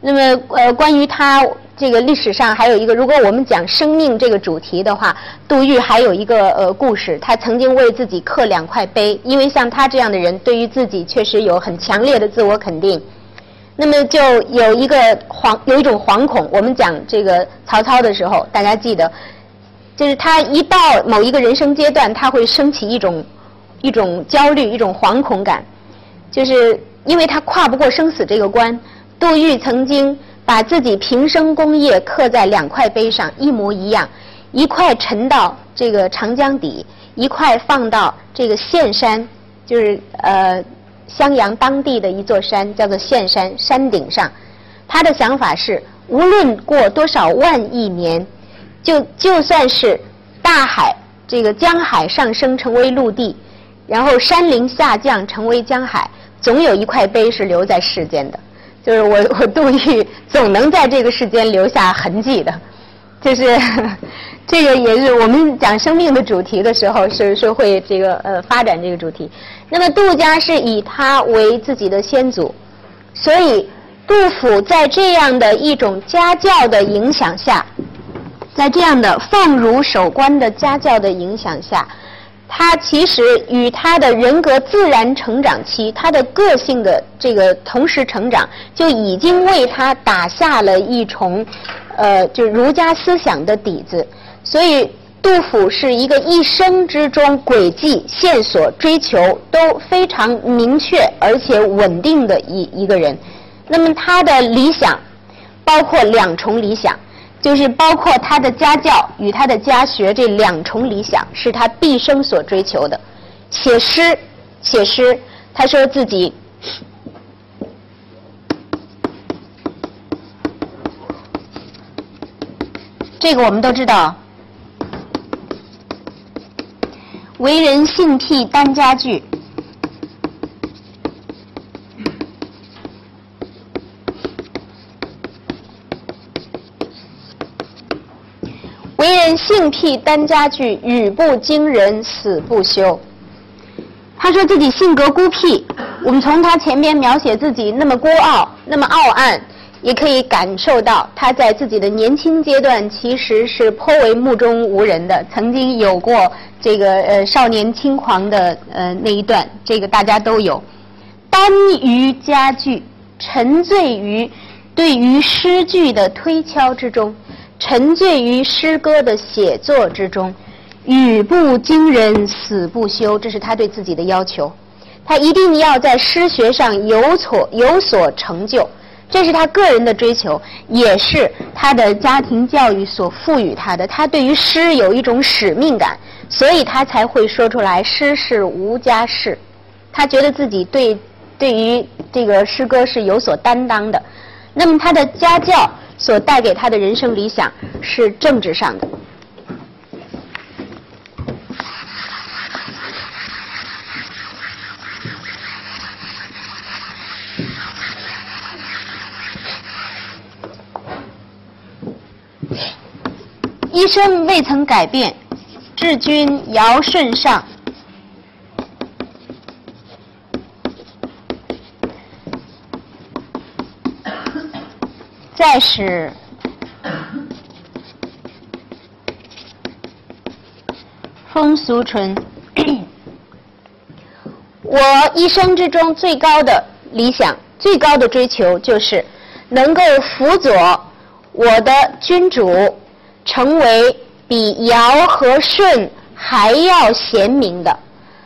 那么呃，关于他这个历史上还有一个，如果我们讲生命这个主题的话，杜预还有一个呃故事，他曾经为自己刻两块碑，因为像他这样的人，对于自己确实有很强烈的自我肯定。那么就有一个惶有一种惶恐。我们讲这个曹操的时候，大家记得，就是他一到某一个人生阶段，他会升起一种一种焦虑、一种惶恐感，就是因为他跨不过生死这个关。杜预曾经把自己平生功业刻在两块碑上，一模一样，一块沉到这个长江底，一块放到这个岘山，就是呃。襄阳当地的一座山叫做岘山，山顶上，他的想法是：无论过多少万亿年，就就算是大海这个江海上升成为陆地，然后山林下降成为江海，总有一块碑是留在世间的。就是我我杜玉总能在这个世间留下痕迹的，就是。这个也是我们讲生命的主题的时候，是是会这个呃发展这个主题。那么杜家是以他为自己的先祖，所以杜甫在这样的一种家教的影响下，在这样的放儒守官的家教的影响下，他其实与他的人格自然成长期，他的个性的这个同时成长，就已经为他打下了一重呃就儒家思想的底子。所以，杜甫是一个一生之中轨迹、线索、追求都非常明确而且稳定的一一个人。那么，他的理想包括两重理想，就是包括他的家教与他的家学这两重理想是他毕生所追求的。写诗，写诗，他说自己，这个我们都知道。为人性癖单家具，为人性癖单家句，语不惊人死不休。他说自己性格孤僻，我们从他前面描写自己那么孤傲，那么傲岸。也可以感受到他在自己的年轻阶段其实是颇为目中无人的，曾经有过这个呃少年轻狂的呃那一段，这个大家都有。耽于家具，沉醉于对于诗句的推敲之中，沉醉于诗歌的写作之中，语不惊人死不休，这是他对自己的要求。他一定要在诗学上有所有所成就。这是他个人的追求，也是他的家庭教育所赋予他的。他对于诗有一种使命感，所以他才会说出来：“诗是无家事。”他觉得自己对对于这个诗歌是有所担当的。那么他的家教所带给他的人生理想是政治上的。一生未曾改变，治君尧舜上，再使风俗淳。我一生之中最高的理想、最高的追求，就是能够辅佐我的君主。成为比尧和舜还要贤明的、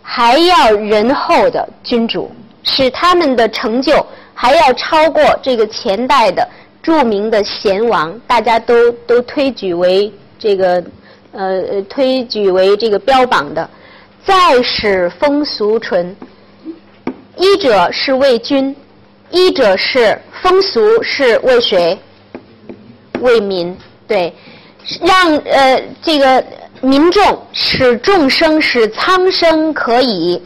还要仁厚的君主，使他们的成就还要超过这个前代的著名的贤王，大家都都推举为这个呃推举为这个标榜的。再使风俗淳，一者是为君，一者是风俗是为谁？为民，对。让呃这个民众使众生使苍生可以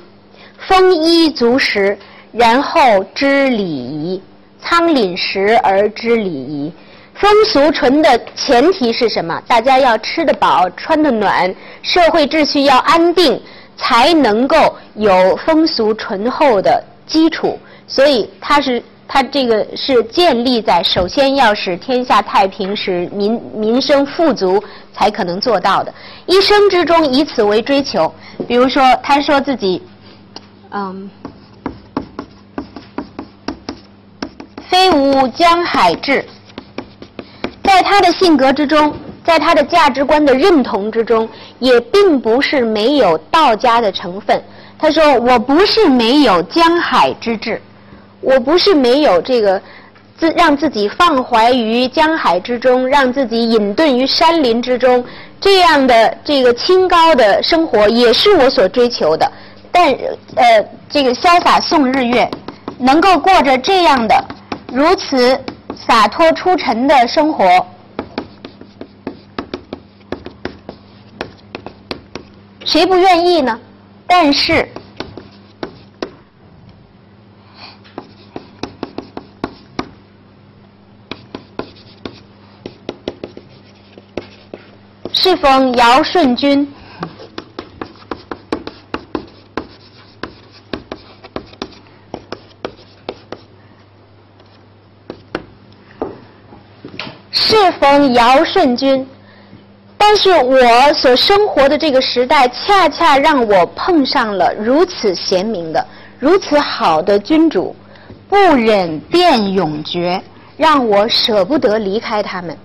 丰衣足食，然后知礼仪。仓廪实而知礼仪。风俗淳的前提是什么？大家要吃得饱，穿得暖，社会秩序要安定，才能够有风俗淳厚的基础。所以他是他这个是建立在首先要使天下太平，使民民生富足才可能做到的。一生之中以此为追求。比如说，他说自己，嗯，非无江海志，在他的性格之中，在他的价值观的认同之中，也并不是没有道家的成分。他说：“我不是没有江海之志。”我不是没有这个自让自己放怀于江海之中，让自己隐遁于山林之中，这样的这个清高的生活也是我所追求的。但呃，这个潇洒送日月，能够过着这样的如此洒脱出尘的生活，谁不愿意呢？但是。适逢尧舜君，适逢尧舜君，但是我所生活的这个时代，恰恰让我碰上了如此贤明的、如此好的君主，不忍变永绝，让我舍不得离开他们。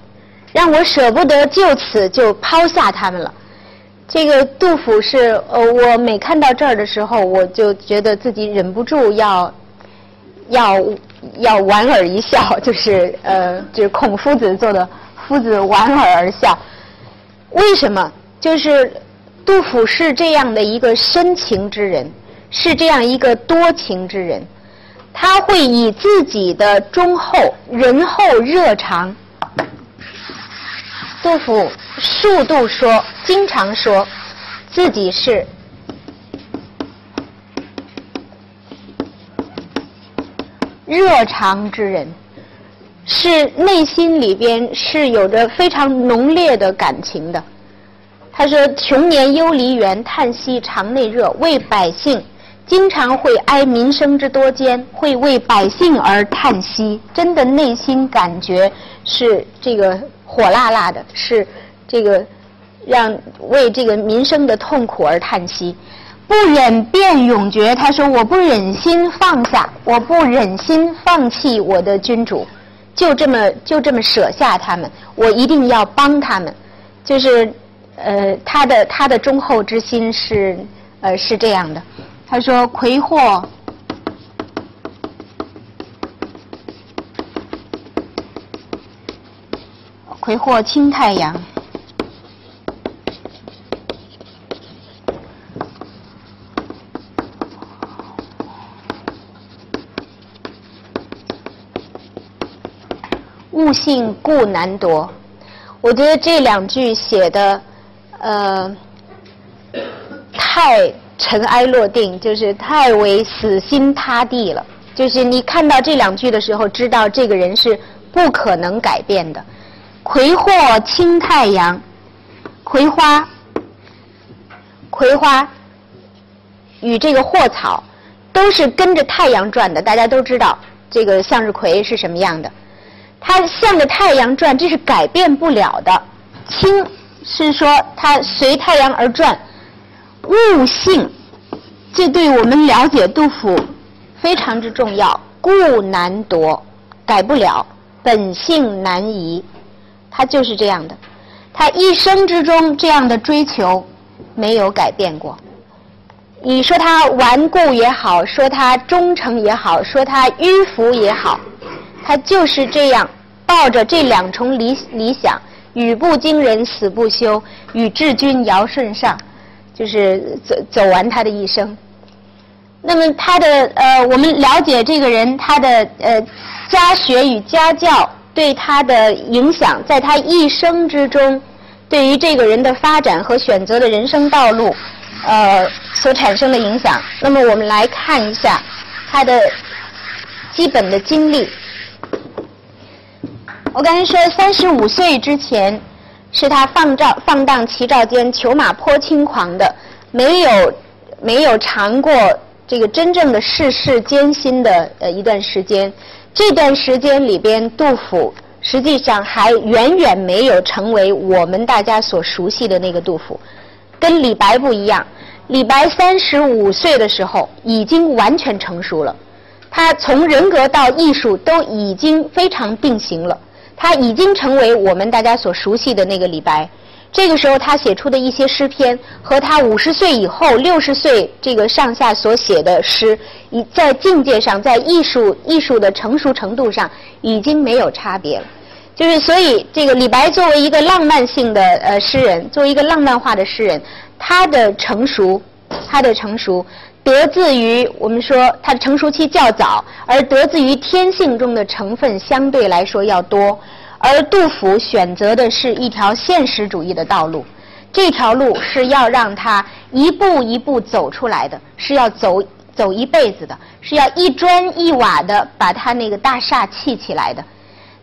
让我舍不得就此就抛下他们了。这个杜甫是呃，我每看到这儿的时候，我就觉得自己忍不住要要要莞尔一笑，就是呃，就是孔夫子做的夫子莞尔而笑。为什么？就是杜甫是这样的一个深情之人，是这样一个多情之人，他会以自己的忠厚、仁厚、热肠。杜甫数度说，经常说自己是热肠之人，是内心里边是有着非常浓烈的感情的。他说：“穷年忧离原，叹息肠内热。为百姓，经常会哀民生之多艰，会为百姓而叹息。真的内心感觉是这个。”火辣辣的，是这个让为这个民生的痛苦而叹息，不忍变永绝。他说：“我不忍心放下，我不忍心放弃我的君主，就这么就这么舍下他们，我一定要帮他们。”就是呃，他的他的忠厚之心是呃是这样的。他说：“魁祸。”魁祸清太阳，悟性故难夺。我觉得这两句写的，呃，太尘埃落定，就是太为死心塌地了。就是你看到这两句的时候，知道这个人是不可能改变的。葵祸清太阳，葵花，葵花与这个祸草都是跟着太阳转的。大家都知道这个向日葵是什么样的，它向着太阳转，这是改变不了的。清是说它随太阳而转，物性，这对我们了解杜甫非常之重要。故难夺，改不了，本性难移。他就是这样的，他一生之中这样的追求没有改变过。你说他顽固也好，说他忠诚也好，说他迂腐也好，他就是这样抱着这两重理理想，语不惊人死不休，与治君尧舜上，就是走走完他的一生。那么他的呃，我们了解这个人，他的呃家学与家教。对他的影响，在他一生之中，对于这个人的发展和选择的人生道路，呃，所产生的影响。那么，我们来看一下他的基本的经历。我刚才说，三十五岁之前是他放照放荡齐照间，裘马颇轻狂的，没有没有尝过这个真正的世事艰辛的呃一段时间。这段时间里边，杜甫实际上还远远没有成为我们大家所熟悉的那个杜甫，跟李白不一样。李白三十五岁的时候已经完全成熟了，他从人格到艺术都已经非常定型了，他已经成为我们大家所熟悉的那个李白。这个时候，他写出的一些诗篇和他五十岁以后、六十岁这个上下所写的诗，已在境界上、在艺术艺术的成熟程度上已经没有差别了。就是所以，这个李白作为一个浪漫性的呃诗人，作为一个浪漫化的诗人，他的成熟，他的成熟得自于我们说他的成熟期较早，而得自于天性中的成分相对来说要多。而杜甫选择的是一条现实主义的道路，这条路是要让他一步一步走出来的，是要走走一辈子的，是要一砖一瓦的把他那个大厦砌起来的。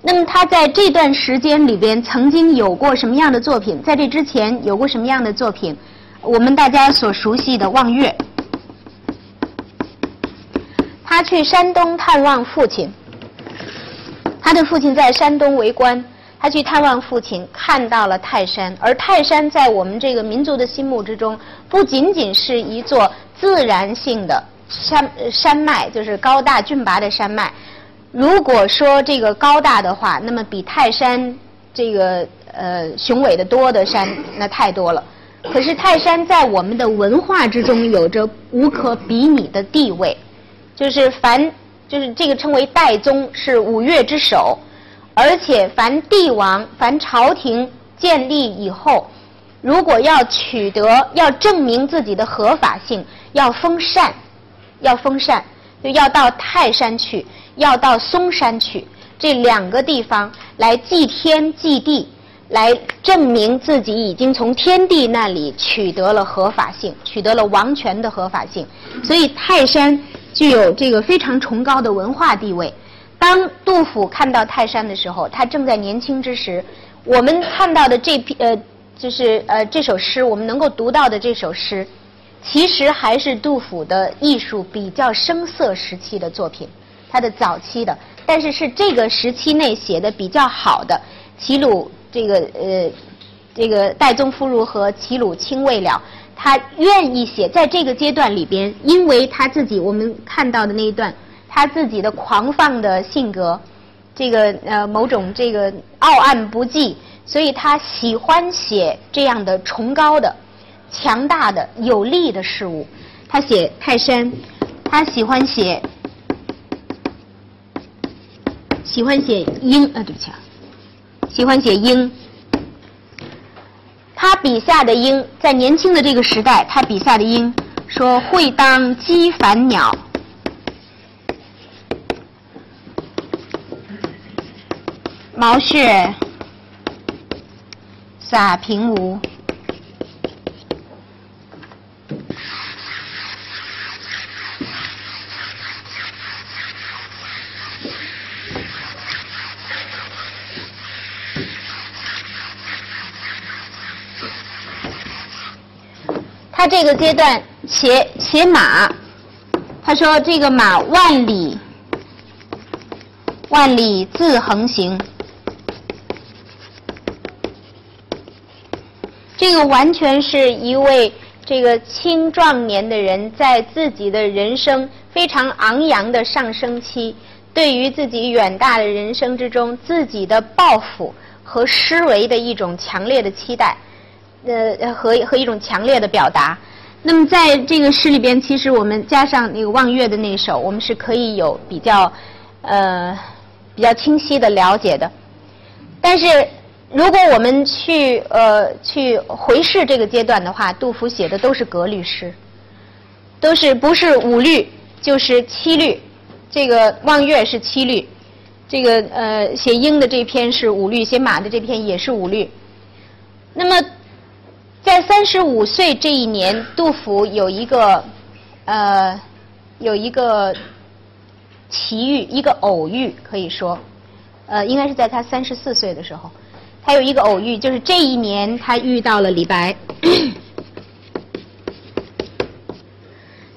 那么他在这段时间里边曾经有过什么样的作品？在这之前有过什么样的作品？我们大家所熟悉的《望岳》，他去山东探望父亲。他的父亲在山东为官，他去探望父亲，看到了泰山。而泰山在我们这个民族的心目之中，不仅仅是一座自然性的山山脉，就是高大峻拔的山脉。如果说这个高大的话，那么比泰山这个呃雄伟的多的山，那太多了。可是泰山在我们的文化之中有着无可比拟的地位，就是凡。就是这个称为代宗，是五岳之首，而且凡帝王、凡朝廷建立以后，如果要取得、要证明自己的合法性，要封禅，要封禅，就要到泰山去，要到嵩山去，这两个地方来祭天祭地，来证明自己已经从天地那里取得了合法性，取得了王权的合法性，所以泰山。具有这个非常崇高的文化地位。当杜甫看到泰山的时候，他正在年轻之时。我们看到的这篇呃，就是呃这首诗，我们能够读到的这首诗，其实还是杜甫的艺术比较生涩时期的作品，他的早期的，但是是这个时期内写的比较好的。齐鲁这个呃，这个岱宗夫如和齐鲁青未了。他愿意写在这个阶段里边，因为他自己我们看到的那一段，他自己的狂放的性格，这个呃某种这个傲岸不羁，所以他喜欢写这样的崇高的、强大的、有力的事物。他写泰山，他喜欢写，喜欢写鹰啊，对不起啊，喜欢写鹰。他笔下的鹰，在年轻的这个时代，他笔下的鹰说：“会当击凡鸟，毛血洒平芜。”他这个阶段写写马，他说这个马万里万里自横行，这个完全是一位这个青壮年的人在自己的人生非常昂扬的上升期，对于自己远大的人生之中自己的抱负和思维的一种强烈的期待。呃，和和一种强烈的表达。那么在这个诗里边，其实我们加上那个望月的那首，我们是可以有比较呃比较清晰的了解的。但是如果我们去呃去回视这个阶段的话，杜甫写的都是格律诗，都是不是五律就是七律。这个望月是七律，这个呃写鹰的这篇是五律，写马的这篇也是五律。那么在三十五岁这一年，杜甫有一个，呃，有一个奇遇，一个偶遇，可以说，呃，应该是在他三十四岁的时候，他有一个偶遇，就是这一年他遇到了李白。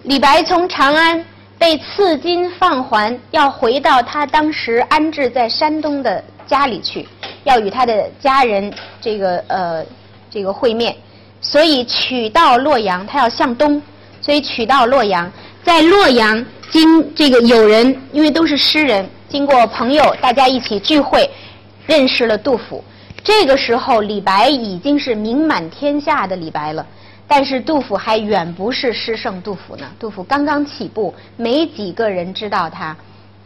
李白从长安被赐金放还，要回到他当时安置在山东的家里去，要与他的家人这个呃这个会面，所以取到洛阳，他要向东，所以取到洛阳，在洛阳经这个有人，因为都是诗人，经过朋友，大家一起聚会，认识了杜甫。这个时候，李白已经是名满天下的李白了。但是杜甫还远不是诗圣杜甫呢，杜甫刚刚起步，没几个人知道他。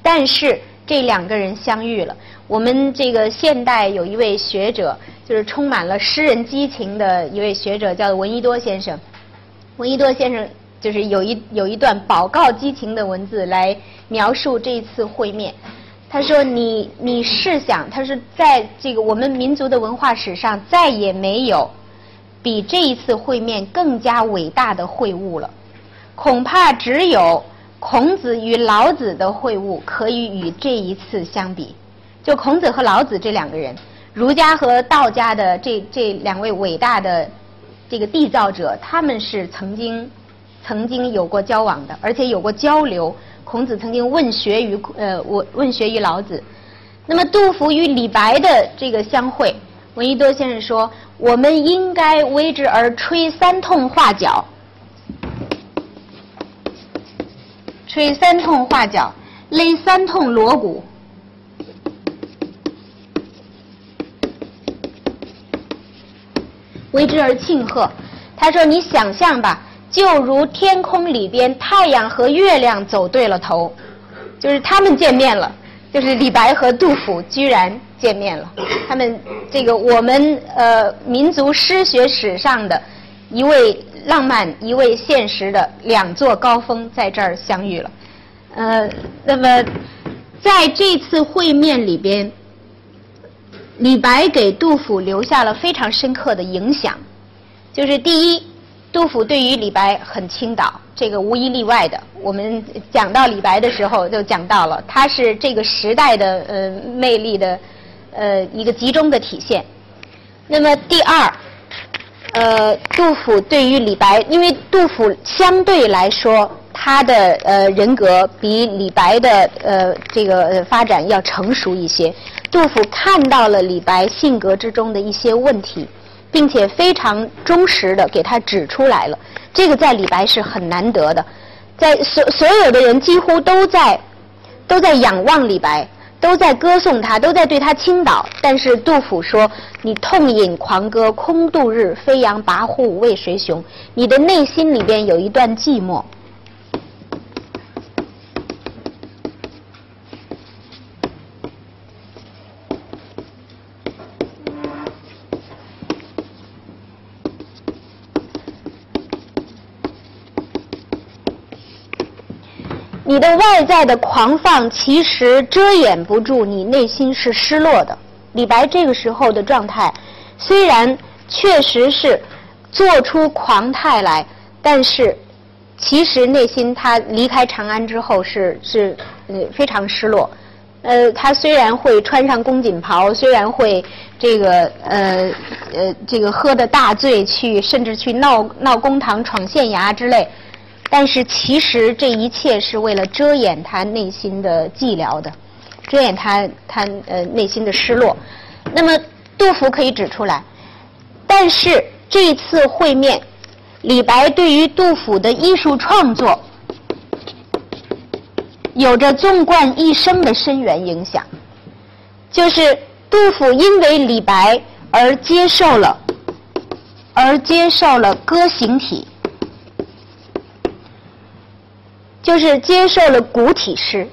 但是这两个人相遇了。我们这个现代有一位学者，就是充满了诗人激情的一位学者，叫闻一多先生。闻一多先生就是有一有一段饱告激情的文字来描述这一次会面。他说：“你你试想，他是在这个我们民族的文化史上再也没有。”比这一次会面更加伟大的会晤了，恐怕只有孔子与老子的会晤可以与这一次相比。就孔子和老子这两个人，儒家和道家的这这两位伟大的这个缔造者，他们是曾经曾经有过交往的，而且有过交流。孔子曾经问学于呃问问学于老子。那么杜甫与李白的这个相会。闻一多先生说：“我们应该为之而吹三通画角，吹三通画角，擂三通锣鼓，为之而庆贺。”他说：“你想象吧，就如天空里边太阳和月亮走对了头，就是他们见面了，就是李白和杜甫居然。”见面了，他们这个我们呃民族诗学史上的一位浪漫、一位现实的两座高峰在这儿相遇了。呃，那么在这次会面里边，李白给杜甫留下了非常深刻的影响。就是第一，杜甫对于李白很倾倒，这个无一例外的。我们讲到李白的时候就讲到了，他是这个时代的呃魅力的。呃，一个集中的体现。那么第二，呃，杜甫对于李白，因为杜甫相对来说，他的呃人格比李白的呃这个发展要成熟一些。杜甫看到了李白性格之中的一些问题，并且非常忠实的给他指出来了。这个在李白是很难得的，在所所有的人几乎都在都在仰望李白。都在歌颂他，都在对他倾倒。但是杜甫说：“你痛饮狂歌空度日，飞扬跋扈为谁雄？”你的内心里边有一段寂寞。你的外在的狂放，其实遮掩不住你内心是失落的。李白这个时候的状态，虽然确实是做出狂态来，但是其实内心他离开长安之后是是呃非常失落。呃，他虽然会穿上宫锦袍，虽然会这个呃呃这个喝的大醉去，甚至去闹闹公堂、闯县衙之类。但是其实这一切是为了遮掩他内心的寂寥的，遮掩他他呃内心的失落。那么杜甫可以指出来，但是这次会面，李白对于杜甫的艺术创作有着纵贯一生的深远影响。就是杜甫因为李白而接受了，而接受了歌行体。就是接受了古体诗，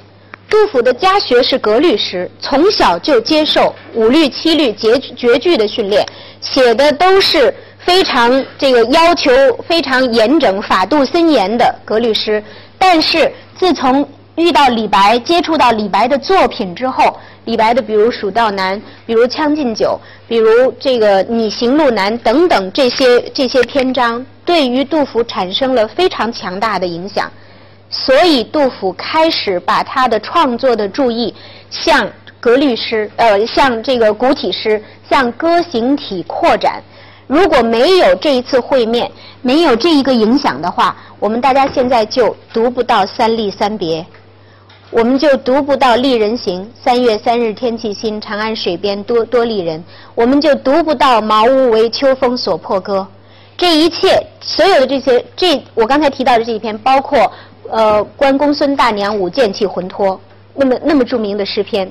杜甫的家学是格律诗，从小就接受五律、七律、绝绝句的训练，写的都是非常这个要求非常严整、法度森严的格律诗。但是自从遇到李白，接触到李白的作品之后，李白的比如《蜀道难》，比如《将进酒》，比如这个《你行路难》等等这些这些篇章，对于杜甫产生了非常强大的影响。所以，杜甫开始把他的创作的注意向格律诗，呃，向这个古体诗，向歌行体扩展，如果没有这一次会面，没有这一个影响的话，我们大家现在就读不到三吏三别，我们就读不到丽人行。三月三日天气新，长安水边多多丽人。我们就读不到茅屋为秋风所破歌。这一切，所有的这些，这我刚才提到的这一篇，包括呃关公孙大娘舞剑器魂脱，那么那么著名的诗篇，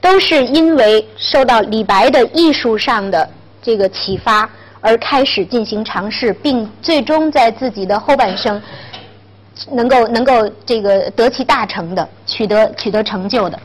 都是因为受到李白的艺术上的这个启发而开始进行尝试，并最终在自己的后半生能够能够这个得其大成的，取得取得成就的。